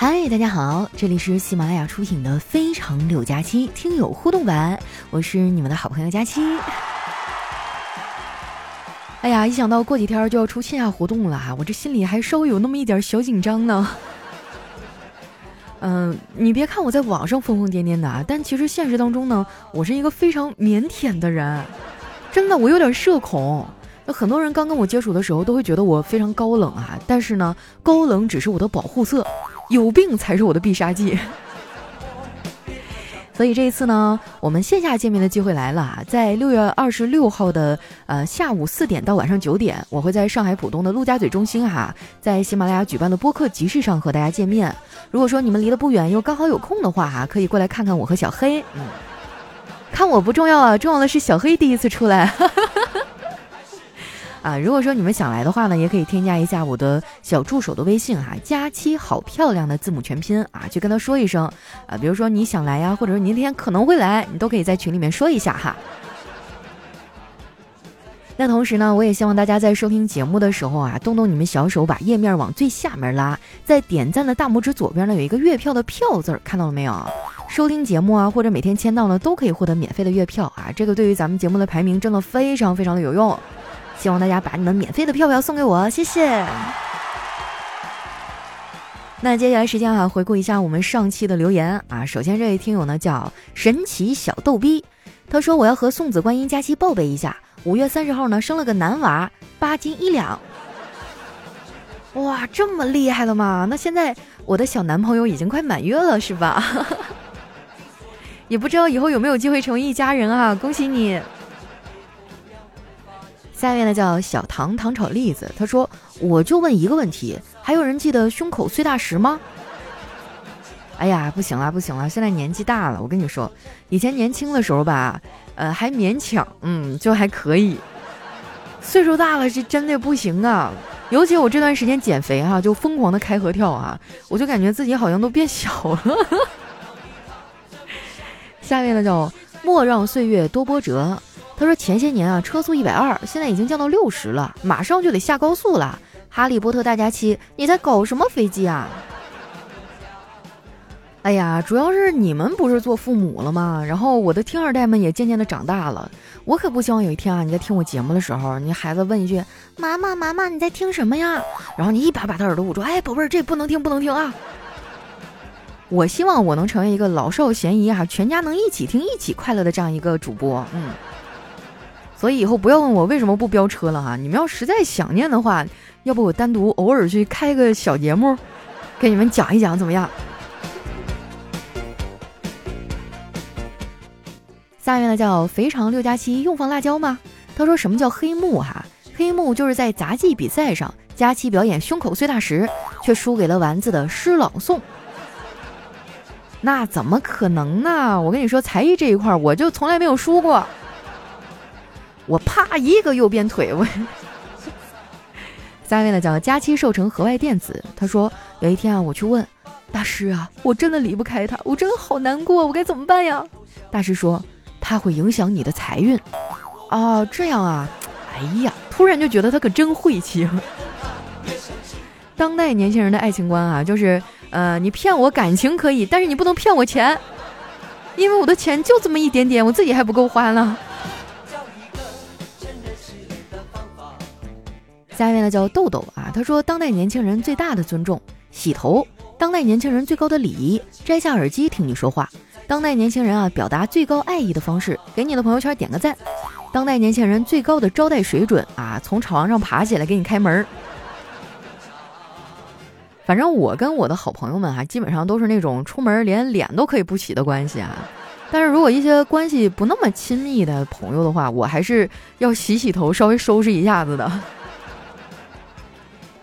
嗨，大家好，这里是喜马拉雅出品的《非常六加七》听友互动版，我是你们的好朋友佳期。哎呀，一想到过几天就要出线下活动了，我这心里还稍微有那么一点小紧张呢。嗯，你别看我在网上疯疯癫癫的啊，但其实现实当中呢，我是一个非常腼腆的人，真的，我有点社恐。那很多人刚跟我接触的时候，都会觉得我非常高冷啊，但是呢，高冷只是我的保护色。有病才是我的必杀技，所以这一次呢，我们线下见面的机会来了。在六月二十六号的呃下午四点到晚上九点，我会在上海浦东的陆家嘴中心哈，在喜马拉雅举办的播客集市上和大家见面。如果说你们离得不远，又刚好有空的话哈，可以过来看看我和小黑。嗯，看我不重要啊，重要的是小黑第一次出来。哈哈啊，如果说你们想来的话呢，也可以添加一下我的小助手的微信哈，佳期好漂亮的字母全拼啊，去跟他说一声啊，比如说你想来呀，或者说你那天可能会来，你都可以在群里面说一下哈。那同时呢，我也希望大家在收听节目的时候啊，动动你们小手，把页面往最下面拉，在点赞的大拇指左边呢有一个月票的票字儿，看到了没有？收听节目啊，或者每天签到呢，都可以获得免费的月票啊，这个对于咱们节目的排名真的非常非常的有用。希望大家把你们免费的票票送给我，谢谢。那接下来时间啊，回顾一下我们上期的留言啊。首先这位听友呢叫神奇小逗逼，他说我要和送子观音佳期报备一下，五月三十号呢生了个男娃，八斤一两。哇，这么厉害了吗？那现在我的小男朋友已经快满月了，是吧？也不知道以后有没有机会成为一家人啊，恭喜你。下面呢叫小糖糖炒栗子，他说：“我就问一个问题，还有人记得胸口碎大石吗？”哎呀，不行了不行了，现在年纪大了，我跟你说，以前年轻的时候吧，呃，还勉强，嗯，就还可以。岁数大了是真的不行啊，尤其我这段时间减肥哈，就疯狂的开合跳啊，我就感觉自己好像都变小了。下面呢叫莫让岁月多波折。他说：“前些年啊，车速一百二，现在已经降到六十了，马上就得下高速了。”哈利波特大假期，你在搞什么飞机啊？哎呀，主要是你们不是做父母了吗？然后我的听二代们也渐渐的长大了，我可不希望有一天啊，你在听我节目的时候，你孩子问一句：“妈妈，妈妈，你在听什么呀？”然后你一把把他耳朵捂住，哎，宝贝儿，这不能听，不能听啊！我希望我能成为一个老少咸宜啊，全家能一起听、一起快乐的这样一个主播，嗯。所以以后不要问我为什么不飙车了哈，你们要实在想念的话，要不我单独偶尔去开个小节目，给你们讲一讲怎么样？下面呢叫肥肠六加七用放辣椒吗？他说什么叫黑幕哈？黑幕就是在杂技比赛上，佳期表演胸口碎大石，却输给了丸子的诗朗诵。那怎么可能呢？我跟你说，才艺这一块我就从来没有输过。我啪一个右边腿，我。下一位呢叫佳期寿成河外电子，他说有一天啊，我去问大师啊，我真的离不开他，我真的好难过，我该怎么办呀？大师说他会影响你的财运。哦，这样啊，哎呀，突然就觉得他可真晦气。当代年轻人的爱情观啊，就是呃，你骗我感情可以，但是你不能骗我钱，因为我的钱就这么一点点，我自己还不够花呢。下一位呢叫豆豆啊，他说当代年轻人最大的尊重洗头，当代年轻人最高的礼仪摘下耳机听你说话，当代年轻人啊表达最高爱意的方式给你的朋友圈点个赞，当代年轻人最高的招待水准啊从床上爬起来给你开门。反正我跟我的好朋友们哈，基本上都是那种出门连脸都可以不洗的关系啊，但是如果一些关系不那么亲密的朋友的话，我还是要洗洗头，稍微收拾一下子的。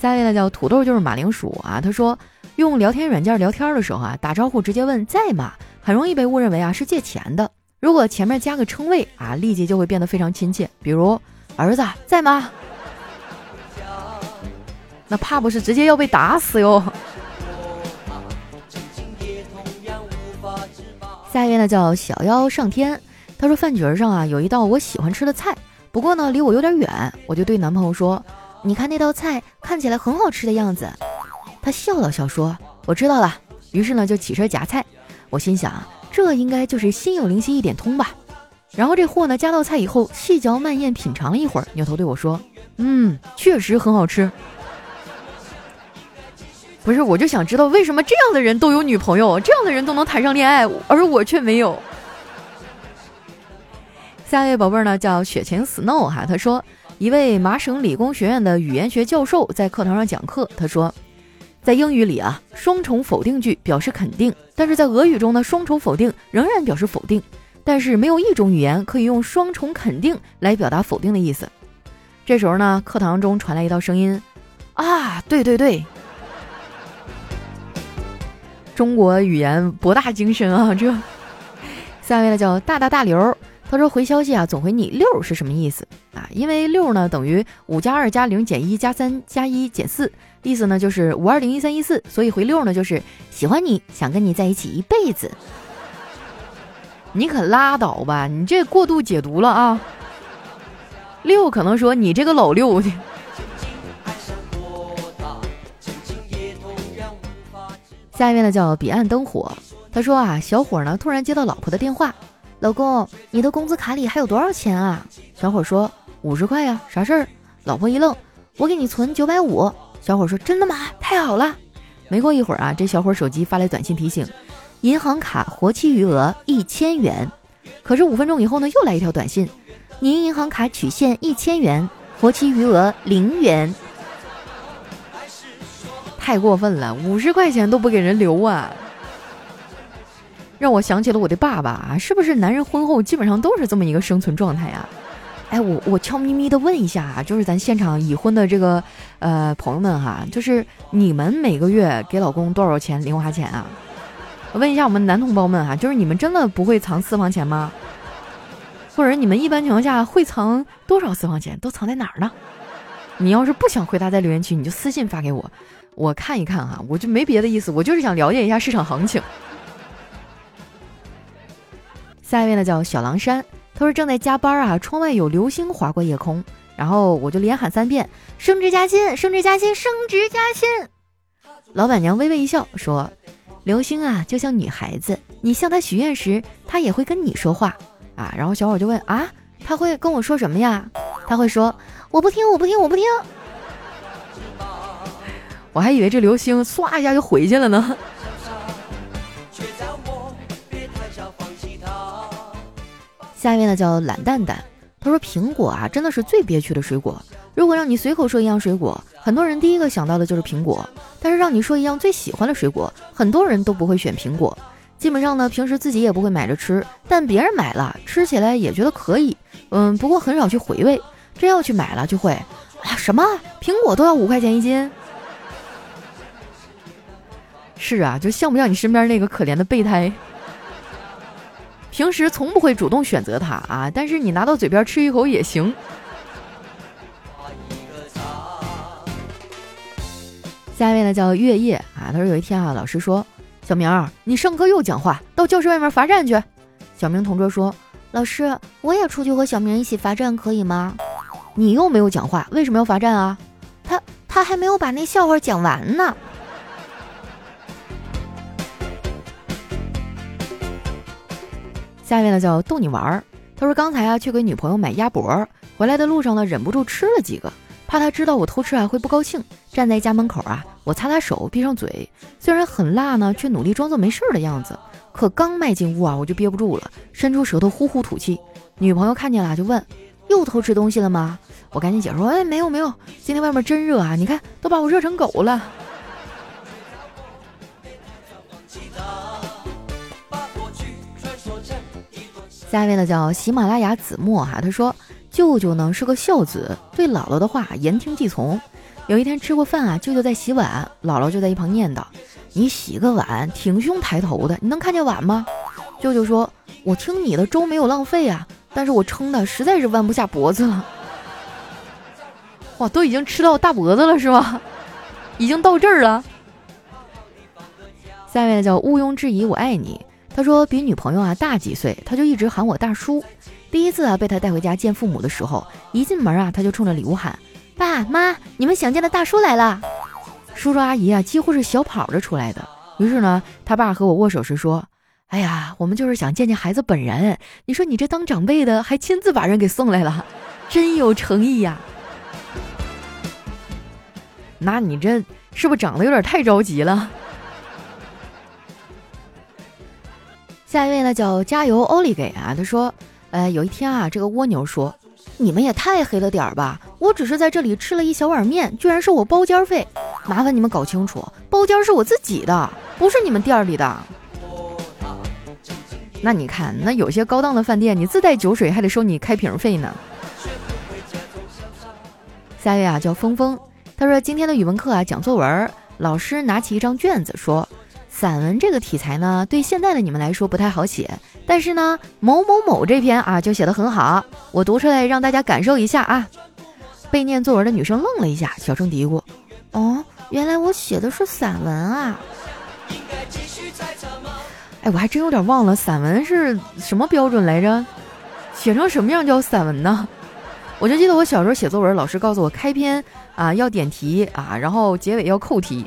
下一位呢叫土豆，就是马铃薯啊。他说，用聊天软件聊天的时候啊，打招呼直接问在吗，很容易被误认为啊是借钱的。如果前面加个称谓啊，立即就会变得非常亲切。比如儿子在吗？那怕不是直接要被打死哟。下一位呢叫小妖上天，他说饭局上啊有一道我喜欢吃的菜，不过呢离我有点远，我就对男朋友说。你看那道菜看起来很好吃的样子，他笑了笑说：“我知道了。于是呢，就起身夹菜。我心想，这应该就是心有灵犀一点通吧。然后这货呢，夹到菜以后，细嚼慢咽品尝了一会儿，扭头对我说：“嗯，确实很好吃。”不是，我就想知道为什么这样的人都有女朋友，这样的人都能谈上恋爱，而我却没有。下一位宝贝儿呢，叫雪晴 Snow 哈，他说，一位麻省理工学院的语言学教授在课堂上讲课，他说。在英语里啊，双重否定句表示肯定，但是在俄语中呢，双重否定仍然表示否定。但是没有一种语言可以用双重肯定来表达否定的意思。这时候呢，课堂中传来一道声音：“啊，对对对，中国语言博大精深啊！”这下一位呢叫大大大刘，他说回消息啊，总回你六是什么意思啊？因为六呢等于五加二加零减一加三加一减四。意思呢就是五二零一三一四，所以回六呢就是喜欢你想跟你在一起一辈子。你可拉倒吧，你这过度解读了啊！六可能说你这个老六的。下一位呢叫彼岸灯火，他说啊，小伙呢突然接到老婆的电话，老公，你的工资卡里还有多少钱啊？小伙说五十块呀，啥事儿？老婆一愣，我给你存九百五。小伙说：“真的吗？太好了！”没过一会儿啊，这小伙手机发来短信提醒：“银行卡活期余额一千元。”可是五分钟以后呢，又来一条短信：“您银行卡取现一千元，活期余额零元。”太过分了，五十块钱都不给人留啊！让我想起了我的爸爸啊，是不是男人婚后基本上都是这么一个生存状态啊？哎，我我悄咪咪的问一下啊，就是咱现场已婚的这个呃朋友们哈，就是你们每个月给老公多少钱零花钱啊？问一下我们男同胞们哈，就是你们真的不会藏私房钱吗？或者你们一般情况下会藏多少私房钱？都藏在哪儿呢？你要是不想回答在留言区，你就私信发给我，我看一看哈，我就没别的意思，我就是想了解一下市场行情。下一位呢叫小狼山。他说正在加班啊，窗外有流星划过夜空，然后我就连喊三遍：“升职加薪，升职加薪，升职加薪。”老板娘微微一笑说：“流星啊，就像女孩子，你向她许愿时，她也会跟你说话啊。”然后小伙就问：“啊，他会跟我说什么呀？”他会说：“我不听，我不听，我不听。”我还以为这流星唰一下就回去了呢。下一位呢叫懒蛋蛋，他说苹果啊真的是最憋屈的水果。如果让你随口说一样水果，很多人第一个想到的就是苹果。但是让你说一样最喜欢的水果，很多人都不会选苹果。基本上呢，平时自己也不会买着吃，但别人买了吃起来也觉得可以。嗯，不过很少去回味。真要去买了就会啊什么苹果都要五块钱一斤？是啊，就像不像你身边那个可怜的备胎？平时从不会主动选择它啊，但是你拿到嘴边吃一口也行。下一位呢叫月夜啊，他说有一天啊，老师说小明儿，你上课又讲话，到教室外面罚站去。小明同桌说，老师，我也出去和小明一起罚站可以吗？你又没有讲话，为什么要罚站啊？他他还没有把那笑话讲完呢。下面呢叫逗你玩儿，他说刚才啊去给女朋友买鸭脖，回来的路上呢忍不住吃了几个，怕他知道我偷吃啊会不高兴。站在家门口啊，我擦擦手，闭上嘴，虽然很辣呢，却努力装作没事的样子。可刚迈进屋啊，我就憋不住了，伸出舌头呼呼吐气。女朋友看见了就问：又偷吃东西了吗？我赶紧解释说：哎，没有没有，今天外面真热啊，你看都把我热成狗了。下一位呢叫喜马拉雅子墨哈，他说舅舅呢是个孝子，对姥姥的话言听计从。有一天吃过饭啊，舅舅在洗碗，姥姥就在一旁念叨：“你洗个碗挺胸抬头的，你能看见碗吗？”舅舅说：“我听你的粥没有浪费啊，但是我撑的实在是弯不下脖子了。”哇，都已经吃到大脖子了是吗？已经到这儿了。下一位呢叫毋庸置疑我爱你。他说比女朋友啊大几岁，他就一直喊我大叔。第一次啊被他带回家见父母的时候，一进门啊他就冲着礼物喊：“爸妈，你们想见的大叔来了！”叔叔阿姨啊几乎是小跑着出来的，于是呢，他爸和我握手时说：“哎呀，我们就是想见见孩子本人。你说你这当长辈的还亲自把人给送来了，真有诚意呀。”那你这是不是长得有点太着急了？下一位呢叫加油欧利给啊，他说：“呃，有一天啊，这个蜗牛说，你们也太黑了点儿吧！我只是在这里吃了一小碗面，居然是我包间费。麻烦你们搞清楚，包间是我自己的，不是你们店里的。那你看，那有些高档的饭店，你自带酒水还得收你开瓶费呢。”下一位啊叫峰峰，他说今天的语文课啊讲作文，老师拿起一张卷子说。散文这个题材呢，对现在的你们来说不太好写，但是呢，某某某这篇啊就写得很好，我读出来让大家感受一下啊。被念作文的女生愣了一下，小声嘀咕：“哦，原来我写的是散文啊。”哎，我还真有点忘了散文是什么标准来着，写成什么样叫散文呢？我就记得我小时候写作文，老师告诉我开篇啊要点题啊，然后结尾要扣题。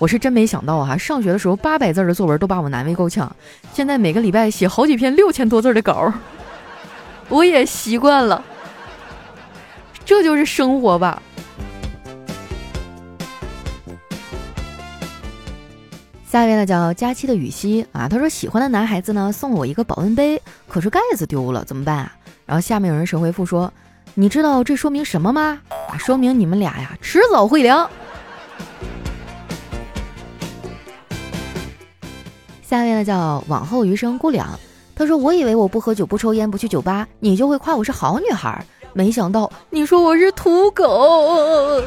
我是真没想到啊！上学的时候八百字的作文都把我难为够呛，现在每个礼拜写好几篇六千多字的稿，我也习惯了。这就是生活吧。下一位呢叫佳期的雨熙啊，他说喜欢的男孩子呢送了我一个保温杯，可是盖子丢了，怎么办啊？然后下面有人神回复说：“你知道这说明什么吗？啊，说明你们俩呀迟早会凉。”下一位呢叫往后余生姑娘，她说：“我以为我不喝酒、不抽烟、不去酒吧，你就会夸我是好女孩，没想到你说我是土狗。”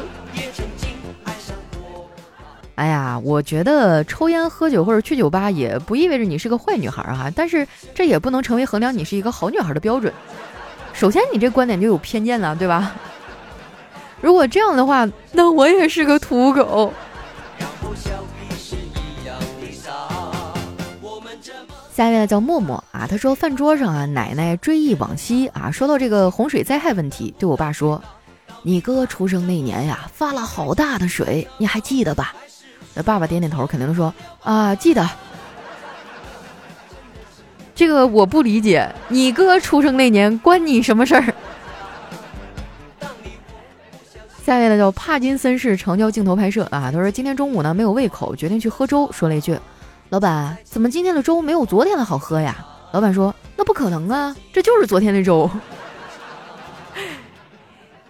哎呀，我觉得抽烟、喝酒或者去酒吧也不意味着你是个坏女孩哈，但是这也不能成为衡量你是一个好女孩的标准。首先，你这观点就有偏见了，对吧？如果这样的话，那我也是个土狗。下一位呢叫默默啊，他说饭桌上啊，奶奶追忆往昔啊，说到这个洪水灾害问题，对我爸说：“你哥出生那年呀，发了好大的水，你还记得吧？”那爸爸点点头，肯定说：“啊，记得。”这个我不理解，你哥出生那年关你什么事儿？下一位呢叫帕金森氏长焦镜头拍摄啊，他说今天中午呢没有胃口，决定去喝粥，说了一句。老板，怎么今天的粥没有昨天的好喝呀？老板说：“那不可能啊，这就是昨天的粥。”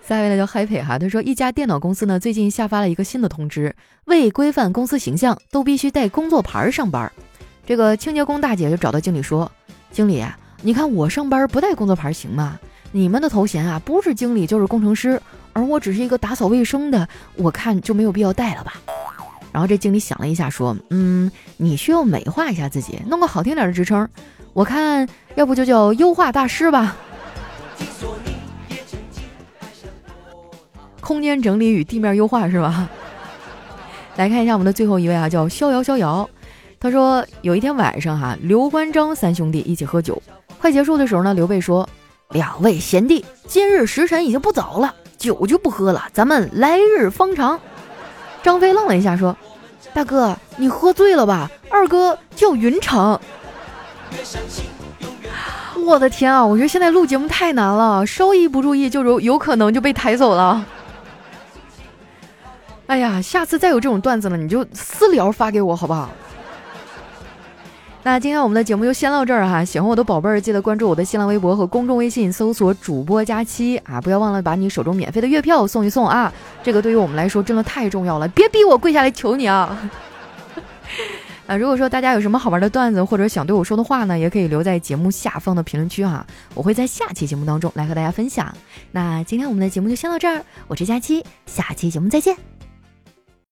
下一位呢叫 Happy 哈，他说一家电脑公司呢最近下发了一个新的通知，为规范公司形象，都必须带工作牌上班。这个清洁工大姐就找到经理说：“经理，你看我上班不带工作牌行吗？你们的头衔啊不是经理就是工程师，而我只是一个打扫卫生的，我看就没有必要带了吧。”然后这经理想了一下，说：“嗯，你需要美化一下自己，弄个好听点的职称。我看要不就叫优化大师吧。空间整理与地面优化是吧？来看一下我们的最后一位啊，叫逍遥逍遥。他说有一天晚上哈，刘关张三兄弟一起喝酒，快结束的时候呢，刘备说：两位贤弟，今日时辰已经不早了，酒就不喝了，咱们来日方长。张飞愣了一下，说。大哥，你喝醉了吧？二哥叫云长。我的天啊！我觉得现在录节目太难了，稍一不注意就有有可能就被抬走了。哎呀，下次再有这种段子了，你就私聊发给我好不好？那今天我们的节目就先到这儿哈，喜欢我的宝贝儿记得关注我的新浪微博和公众微信，搜索主播佳期啊，不要忘了把你手中免费的月票送一送啊，这个对于我们来说真的太重要了，别逼我跪下来求你啊！啊，如果说大家有什么好玩的段子或者想对我说的话呢，也可以留在节目下方的评论区哈，我会在下期节目当中来和大家分享。那今天我们的节目就先到这儿，我是佳期，下期节目再见。